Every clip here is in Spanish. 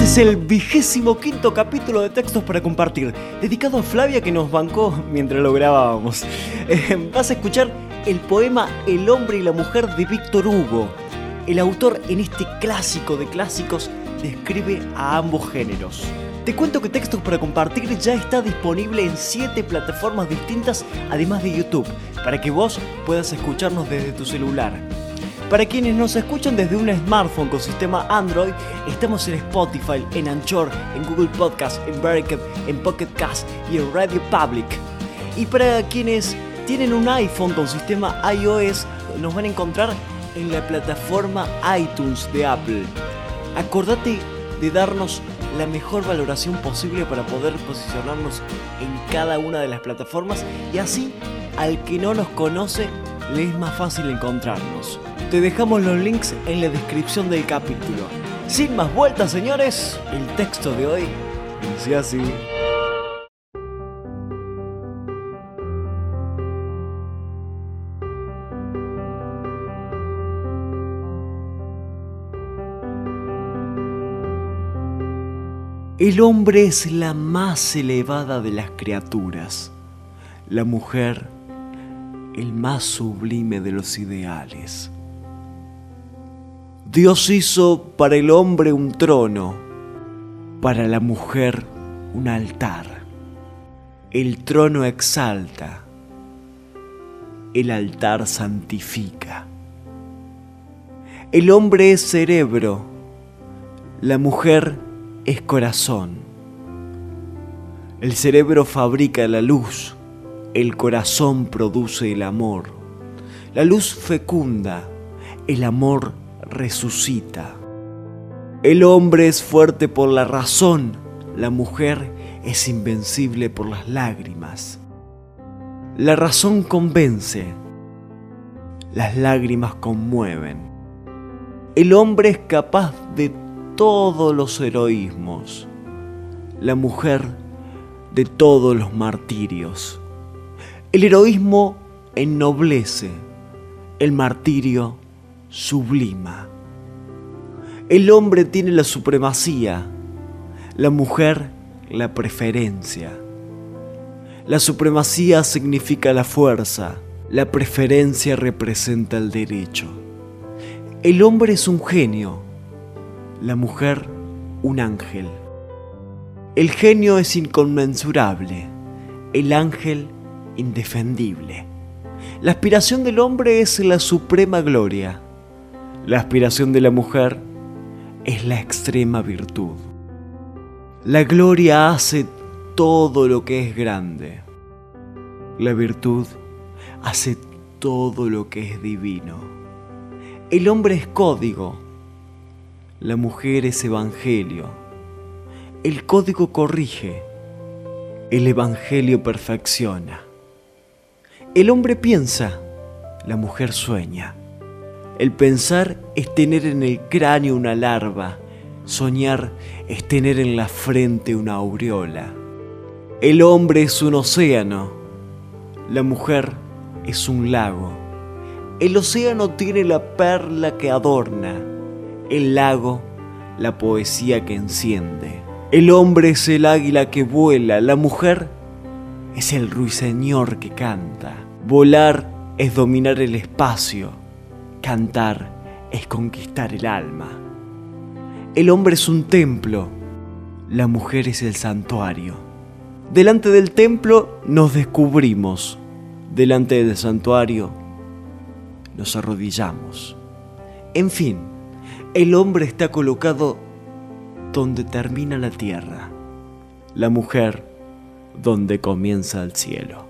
Este es el vigésimo quinto capítulo de Textos para Compartir, dedicado a Flavia que nos bancó mientras lo grabábamos. Eh, vas a escuchar el poema El hombre y la mujer de Víctor Hugo. El autor en este clásico de clásicos describe a ambos géneros. Te cuento que Textos para Compartir ya está disponible en 7 plataformas distintas, además de YouTube, para que vos puedas escucharnos desde tu celular. Para quienes nos escuchan desde un smartphone con sistema Android, estamos en Spotify, en Anchor, en Google Podcast, en Breaker, en Pocket Cast y en Radio Public. Y para quienes tienen un iPhone con sistema iOS, nos van a encontrar en la plataforma iTunes de Apple. Acordate de darnos la mejor valoración posible para poder posicionarnos en cada una de las plataformas y así al que no nos conoce le es más fácil encontrarnos. Te dejamos los links en la descripción del capítulo. Sin más vueltas, señores, el texto de hoy dice así. El hombre es la más elevada de las criaturas, la mujer el más sublime de los ideales. Dios hizo para el hombre un trono, para la mujer un altar. El trono exalta, el altar santifica. El hombre es cerebro, la mujer es corazón. El cerebro fabrica la luz, el corazón produce el amor. La luz fecunda, el amor resucita. El hombre es fuerte por la razón, la mujer es invencible por las lágrimas. La razón convence, las lágrimas conmueven. El hombre es capaz de todos los heroísmos, la mujer de todos los martirios. El heroísmo ennoblece, el martirio sublima. El hombre tiene la supremacía, la mujer la preferencia. La supremacía significa la fuerza, la preferencia representa el derecho. El hombre es un genio, la mujer un ángel. El genio es inconmensurable, el ángel indefendible. La aspiración del hombre es la suprema gloria. La aspiración de la mujer es la extrema virtud. La gloria hace todo lo que es grande. La virtud hace todo lo que es divino. El hombre es código. La mujer es evangelio. El código corrige. El evangelio perfecciona. El hombre piensa, la mujer sueña. El pensar es tener en el cráneo una larva, soñar es tener en la frente una aureola. El hombre es un océano, la mujer es un lago. El océano tiene la perla que adorna, el lago la poesía que enciende. El hombre es el águila que vuela, la mujer es el ruiseñor que canta. Volar es dominar el espacio. Cantar es conquistar el alma. El hombre es un templo. La mujer es el santuario. Delante del templo nos descubrimos. Delante del santuario nos arrodillamos. En fin, el hombre está colocado donde termina la tierra. La mujer donde comienza el cielo.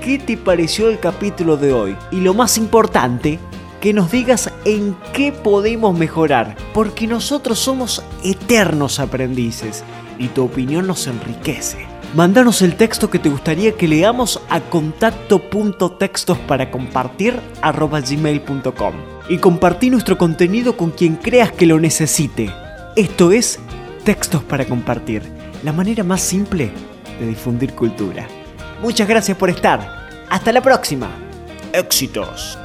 qué te pareció el capítulo de hoy y lo más importante, que nos digas en qué podemos mejorar, porque nosotros somos eternos aprendices y tu opinión nos enriquece. Mándanos el texto que te gustaría que leamos a contacto.textos para compartir gmail.com y compartí nuestro contenido con quien creas que lo necesite. Esto es Textos para Compartir, la manera más simple de difundir cultura. Muchas gracias por estar. Hasta la próxima. Éxitos.